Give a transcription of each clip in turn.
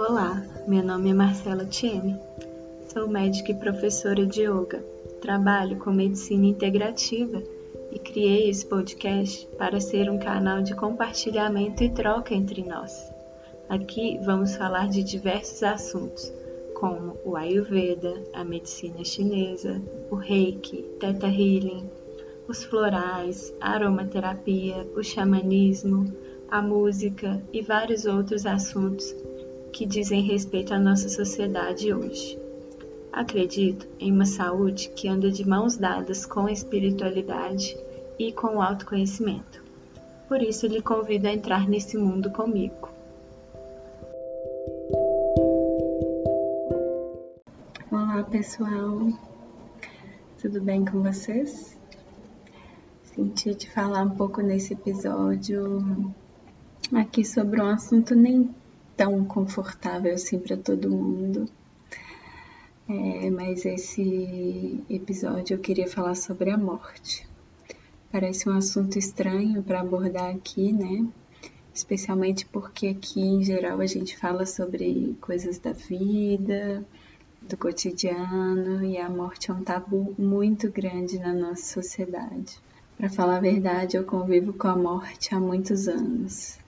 Olá, meu nome é Marcela Tieme. Sou médica e professora de yoga. Trabalho com medicina integrativa e criei esse podcast para ser um canal de compartilhamento e troca entre nós. Aqui vamos falar de diversos assuntos, como o Ayurveda, a medicina chinesa, o Reiki, Theta Healing, os florais, a aromaterapia, o xamanismo, a música e vários outros assuntos que dizem respeito à nossa sociedade hoje. Acredito em uma saúde que anda de mãos dadas com a espiritualidade e com o autoconhecimento. Por isso, lhe convido a entrar nesse mundo comigo. Olá, pessoal. Tudo bem com vocês? Senti de falar um pouco nesse episódio aqui sobre um assunto nem tão confortável assim para todo mundo. É, mas esse episódio eu queria falar sobre a morte. Parece um assunto estranho para abordar aqui, né? Especialmente porque aqui em geral a gente fala sobre coisas da vida, do cotidiano e a morte é um tabu muito grande na nossa sociedade. Para falar a verdade, eu convivo com a morte há muitos anos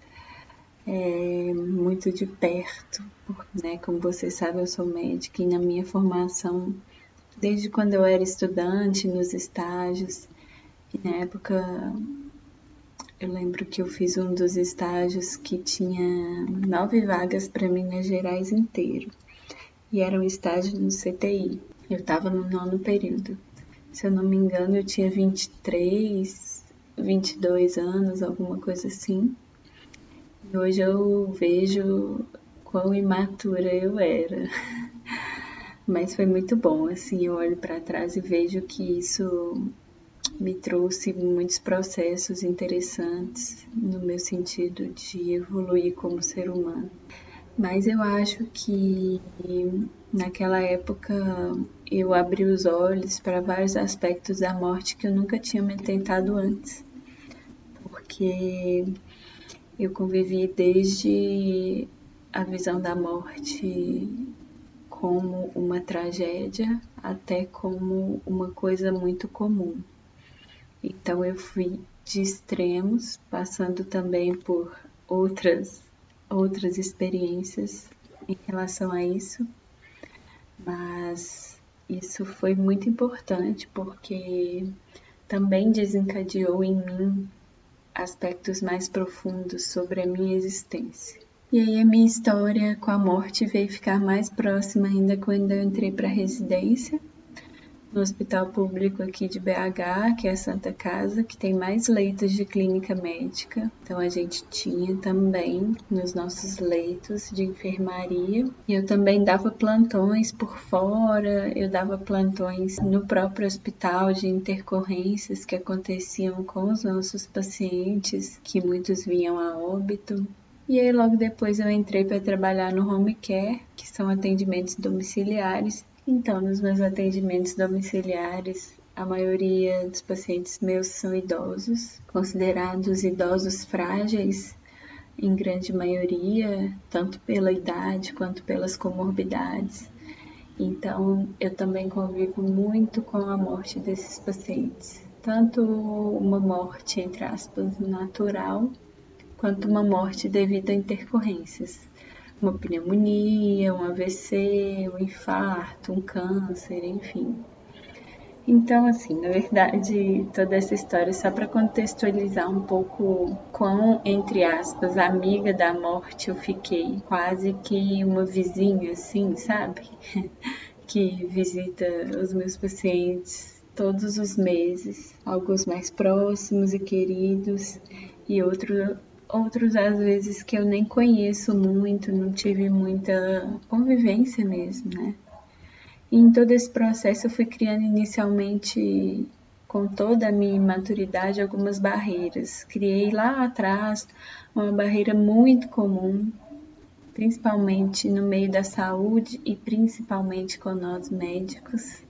é, muito de perto, né? Como você sabe, eu sou médica e na minha formação, desde quando eu era estudante, nos estágios, na época eu lembro que eu fiz um dos estágios que tinha nove vagas para Minas Gerais inteiro. E era um estágio no CTI. Eu estava no nono período. Se eu não me engano, eu tinha 23, 22 anos, alguma coisa assim. Hoje eu vejo quão imatura eu era. Mas foi muito bom, assim, eu olho para trás e vejo que isso me trouxe muitos processos interessantes no meu sentido de evoluir como ser humano. Mas eu acho que naquela época eu abri os olhos para vários aspectos da morte que eu nunca tinha me tentado antes. Porque eu convivi desde a visão da morte como uma tragédia até como uma coisa muito comum. Então eu fui de extremos, passando também por outras outras experiências em relação a isso, mas isso foi muito importante porque também desencadeou em mim aspectos mais profundos sobre a minha existência. E aí a minha história com a morte veio ficar mais próxima ainda quando eu entrei para a residência no hospital público aqui de BH, que é a Santa Casa, que tem mais leitos de clínica médica. Então a gente tinha também nos nossos leitos de enfermaria. Eu também dava plantões por fora, eu dava plantões no próprio hospital de intercorrências que aconteciam com os nossos pacientes, que muitos vinham a óbito. E aí logo depois eu entrei para trabalhar no home care, que são atendimentos domiciliares, então, nos meus atendimentos domiciliares, a maioria dos pacientes meus são idosos, considerados idosos frágeis, em grande maioria, tanto pela idade quanto pelas comorbidades. Então, eu também convivo muito com a morte desses pacientes, tanto uma morte, entre aspas, natural, quanto uma morte devido a intercorrências uma pneumonia, um AVC, um infarto, um câncer, enfim. Então, assim, na verdade, toda essa história só para contextualizar um pouco quão, entre aspas, amiga da morte eu fiquei. Quase que uma vizinha, assim, sabe? que visita os meus pacientes todos os meses, alguns mais próximos e queridos, e outros outros às vezes que eu nem conheço muito, não tive muita convivência mesmo, né? E em todo esse processo eu fui criando inicialmente com toda a minha maturidade algumas barreiras. Criei lá atrás uma barreira muito comum principalmente no meio da saúde e principalmente com nós médicos,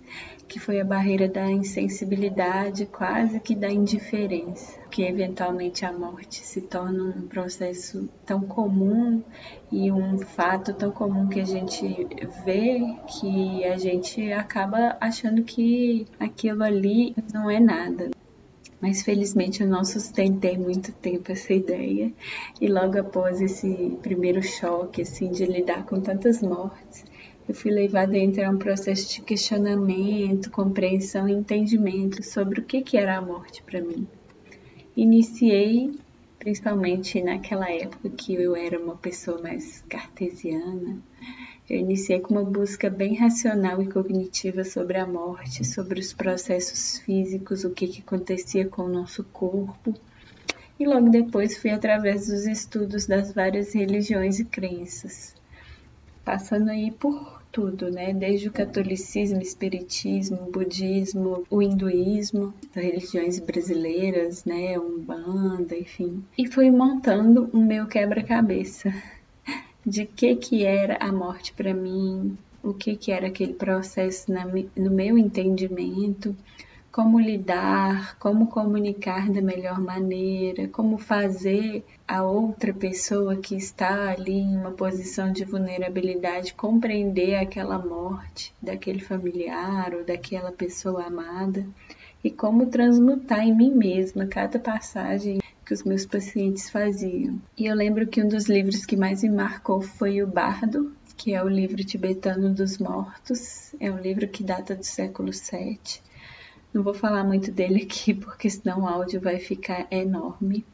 que foi a barreira da insensibilidade, quase que da indiferença, que eventualmente a morte se torna um processo tão comum e um fato tão comum que a gente vê que a gente acaba achando que aquilo ali não é nada. Mas felizmente eu não sustentei muito tempo essa ideia e logo após esse primeiro choque assim de lidar com tantas mortes, eu fui levada a entrar um processo de questionamento, compreensão e entendimento sobre o que que era a morte para mim. Iniciei principalmente naquela época que eu era uma pessoa mais cartesiana, eu iniciei com uma busca bem racional e cognitiva sobre a morte, sobre os processos físicos, o que, que acontecia com o nosso corpo. E logo depois fui através dos estudos das várias religiões e crenças, passando aí por tudo, né? Desde o catolicismo, espiritismo, budismo, o hinduísmo, religiões brasileiras, né? Umbanda, enfim. E fui montando o meu quebra-cabeça de que que era a morte para mim, o que que era aquele processo na, no meu entendimento, como lidar, como comunicar da melhor maneira, como fazer a outra pessoa que está ali em uma posição de vulnerabilidade compreender aquela morte daquele familiar ou daquela pessoa amada e como transmutar em mim mesma cada passagem que os meus pacientes faziam. E eu lembro que um dos livros que mais me marcou foi o Bardo, que é o livro tibetano dos mortos. É um livro que data do século VII. Não vou falar muito dele aqui porque senão o áudio vai ficar enorme.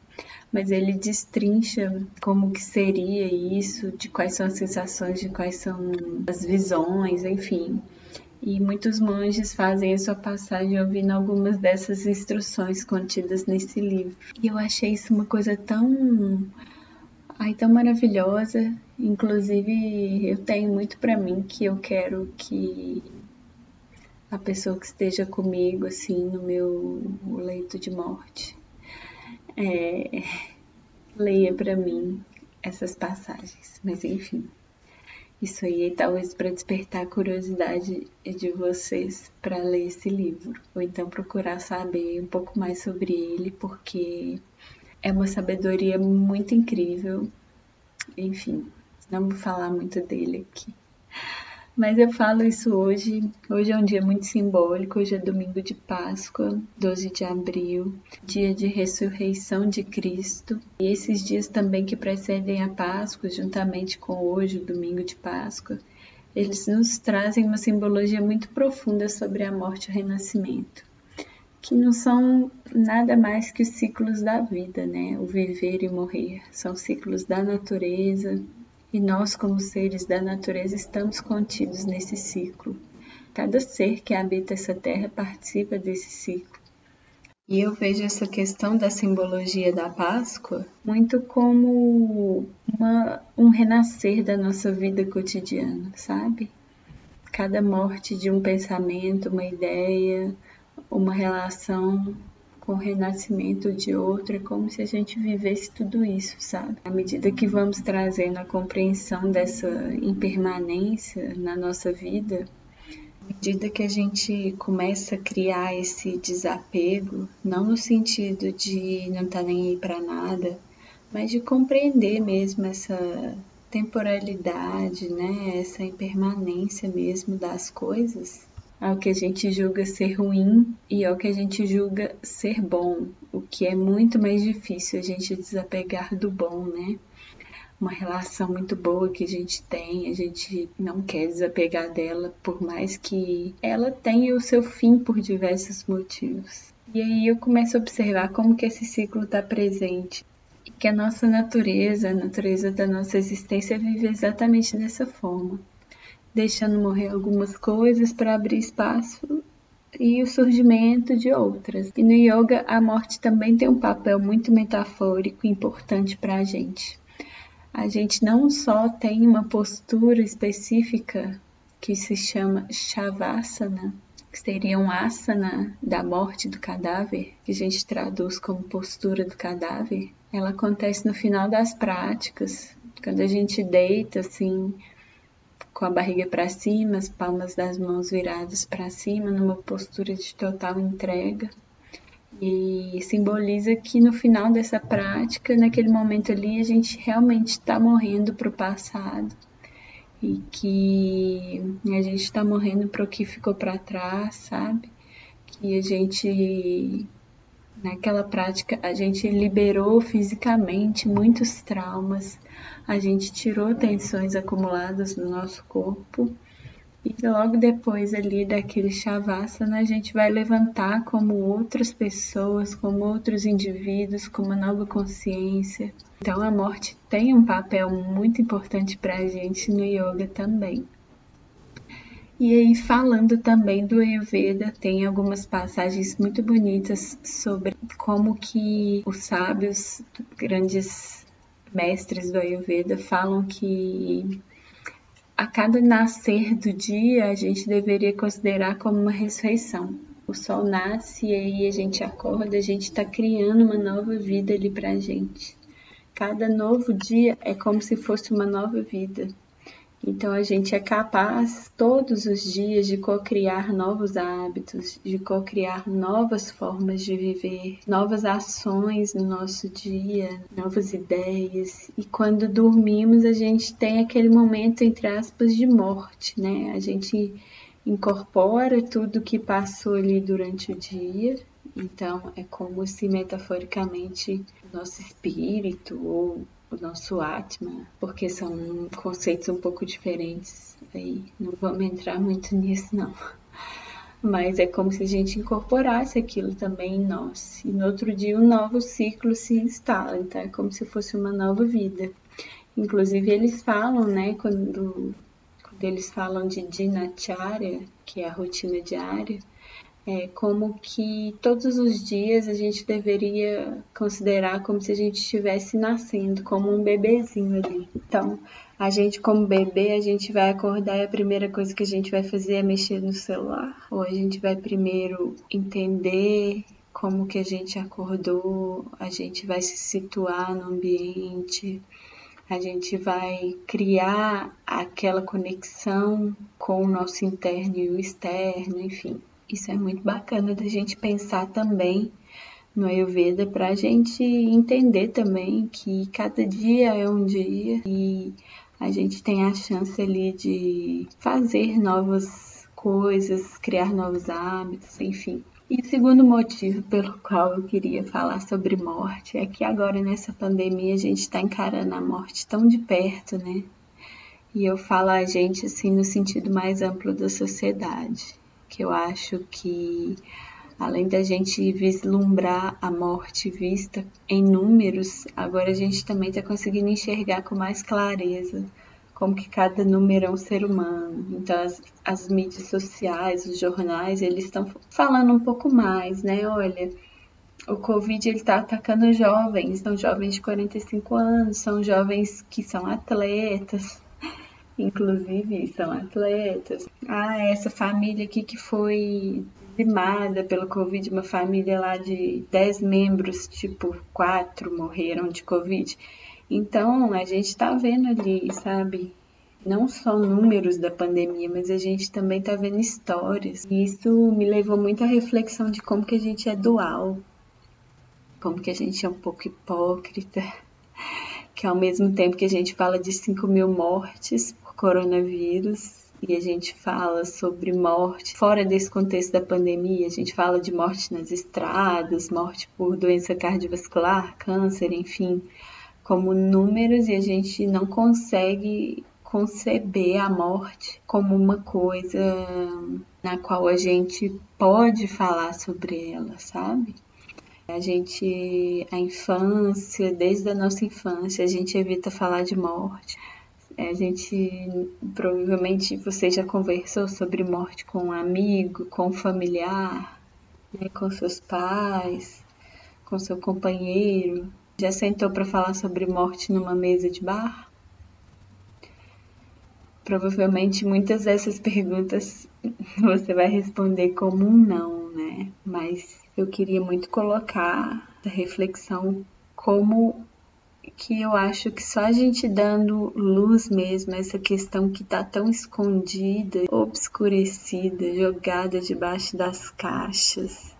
Mas ele destrincha como que seria isso, de quais são as sensações, de quais são as visões, enfim e muitos monges fazem a sua passagem ouvindo algumas dessas instruções contidas nesse livro. E eu achei isso uma coisa tão ai tão maravilhosa, inclusive eu tenho muito para mim que eu quero que a pessoa que esteja comigo assim no meu leito de morte é, leia para mim essas passagens, mas enfim. Isso aí talvez para despertar a curiosidade de vocês para ler esse livro, ou então procurar saber um pouco mais sobre ele, porque é uma sabedoria muito incrível. Enfim, não vou falar muito dele aqui. Mas eu falo isso hoje. Hoje é um dia muito simbólico. Hoje é domingo de Páscoa, 12 de abril, dia de ressurreição de Cristo. E esses dias também que precedem a Páscoa, juntamente com hoje, o domingo de Páscoa, eles nos trazem uma simbologia muito profunda sobre a morte e o renascimento, que não são nada mais que os ciclos da vida, né? O viver e morrer. São ciclos da natureza, e nós, como seres da natureza, estamos contidos nesse ciclo. Cada ser que habita essa terra participa desse ciclo. E eu vejo essa questão da simbologia da Páscoa muito como uma, um renascer da nossa vida cotidiana, sabe? Cada morte de um pensamento, uma ideia, uma relação com o renascimento de outro, é como se a gente vivesse tudo isso, sabe? À medida que vamos trazendo a compreensão dessa impermanência na nossa vida, à medida que a gente começa a criar esse desapego, não no sentido de não estar tá nem aí para nada, mas de compreender mesmo essa temporalidade, né? Essa impermanência mesmo das coisas, ao que a gente julga ser ruim e ao que a gente julga ser bom, o que é muito mais difícil a gente desapegar do bom, né? Uma relação muito boa que a gente tem, a gente não quer desapegar dela, por mais que ela tenha o seu fim por diversos motivos. E aí eu começo a observar como que esse ciclo está presente e que a nossa natureza, a natureza da nossa existência vive exatamente dessa forma deixando morrer algumas coisas para abrir espaço e o surgimento de outras. E no yoga, a morte também tem um papel muito metafórico e importante para a gente. A gente não só tem uma postura específica que se chama Shavasana, que seria um asana da morte do cadáver, que a gente traduz como postura do cadáver, ela acontece no final das práticas, Quando a gente deita assim, com a barriga para cima, as palmas das mãos viradas para cima, numa postura de total entrega. E simboliza que no final dessa prática, naquele momento ali, a gente realmente está morrendo para o passado e que a gente está morrendo para o que ficou para trás, sabe? Que a gente naquela prática a gente liberou fisicamente muitos traumas, a gente tirou tensões acumuladas no nosso corpo e logo depois ali daquele shavasana a gente vai levantar como outras pessoas, como outros indivíduos, com uma nova consciência. Então a morte tem um papel muito importante para a gente no yoga também. E aí, falando também do Ayurveda, tem algumas passagens muito bonitas sobre como que os sábios, grandes mestres do Ayurveda falam que a cada nascer do dia a gente deveria considerar como uma ressurreição. O sol nasce e aí a gente acorda, a gente está criando uma nova vida ali para a gente. Cada novo dia é como se fosse uma nova vida. Então a gente é capaz todos os dias de co-criar novos hábitos, de co-criar novas formas de viver, novas ações no nosso dia, novas ideias. E quando dormimos, a gente tem aquele momento entre aspas de morte, né? A gente incorpora tudo que passou ali durante o dia. Então é como se metaforicamente nosso espírito ou o nosso Atma, porque são conceitos um pouco diferentes. Aí não vamos entrar muito nisso, não. Mas é como se a gente incorporasse aquilo também em nós. E no outro dia um novo ciclo se instala, então é como se fosse uma nova vida. Inclusive eles falam, né, quando, quando eles falam de Dinacharya, que é a rotina diária, é, como que todos os dias a gente deveria considerar como se a gente estivesse nascendo, como um bebezinho ali. Então, a gente como bebê, a gente vai acordar e a primeira coisa que a gente vai fazer é mexer no celular, ou a gente vai primeiro entender como que a gente acordou, a gente vai se situar no ambiente, a gente vai criar aquela conexão com o nosso interno e o externo, enfim. Isso é muito bacana da gente pensar também no Ayurveda para a gente entender também que cada dia é um dia e a gente tem a chance ali de fazer novas coisas, criar novos hábitos, enfim. E segundo motivo pelo qual eu queria falar sobre morte é que agora nessa pandemia a gente está encarando a morte tão de perto, né? E eu falo a gente assim no sentido mais amplo da sociedade que eu acho que além da gente vislumbrar a morte vista em números, agora a gente também está conseguindo enxergar com mais clareza como que cada número é um ser humano. Então as, as mídias sociais, os jornais, eles estão falando um pouco mais, né? Olha, o Covid está atacando jovens, são jovens de 45 anos, são jovens que são atletas, inclusive são atletas. Ah, essa família aqui que foi dizimada pelo Covid, uma família lá de 10 membros, tipo, quatro morreram de Covid. Então, a gente está vendo ali, sabe? Não só números da pandemia, mas a gente também está vendo histórias. E isso me levou muito à reflexão de como que a gente é dual, como que a gente é um pouco hipócrita, que ao mesmo tempo que a gente fala de 5 mil mortes coronavírus e a gente fala sobre morte fora desse contexto da pandemia, a gente fala de morte nas estradas, morte por doença cardiovascular, câncer, enfim, como números e a gente não consegue conceber a morte como uma coisa na qual a gente pode falar sobre ela, sabe? A gente, a infância, desde a nossa infância, a gente evita falar de morte. A gente provavelmente você já conversou sobre morte com um amigo, com um familiar, né, com seus pais, com seu companheiro. Já sentou para falar sobre morte numa mesa de bar? Provavelmente muitas dessas perguntas você vai responder como um não, né? Mas eu queria muito colocar a reflexão como que eu acho que só a gente dando luz mesmo, essa questão que tá tão escondida, obscurecida, jogada debaixo das caixas,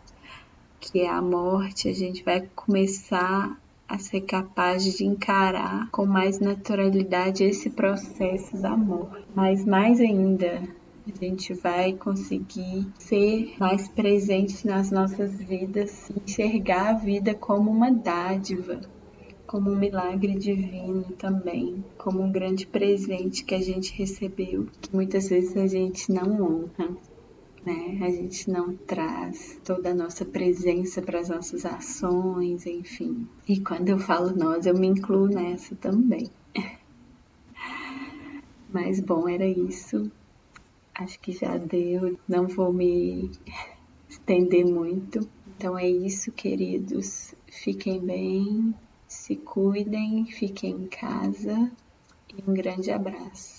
que é a morte, a gente vai começar a ser capaz de encarar com mais naturalidade esse processo da morte. Mas mais ainda, a gente vai conseguir ser mais presente nas nossas vidas, enxergar a vida como uma dádiva, como um milagre divino também, como um grande presente que a gente recebeu, que muitas vezes a gente não honra. Né? A gente não traz toda a nossa presença para as nossas ações, enfim. E quando eu falo nós, eu me incluo nessa também. Mas bom, era isso. Acho que já deu, não vou me estender muito. Então é isso, queridos. Fiquem bem, se cuidem, fiquem em casa e um grande abraço.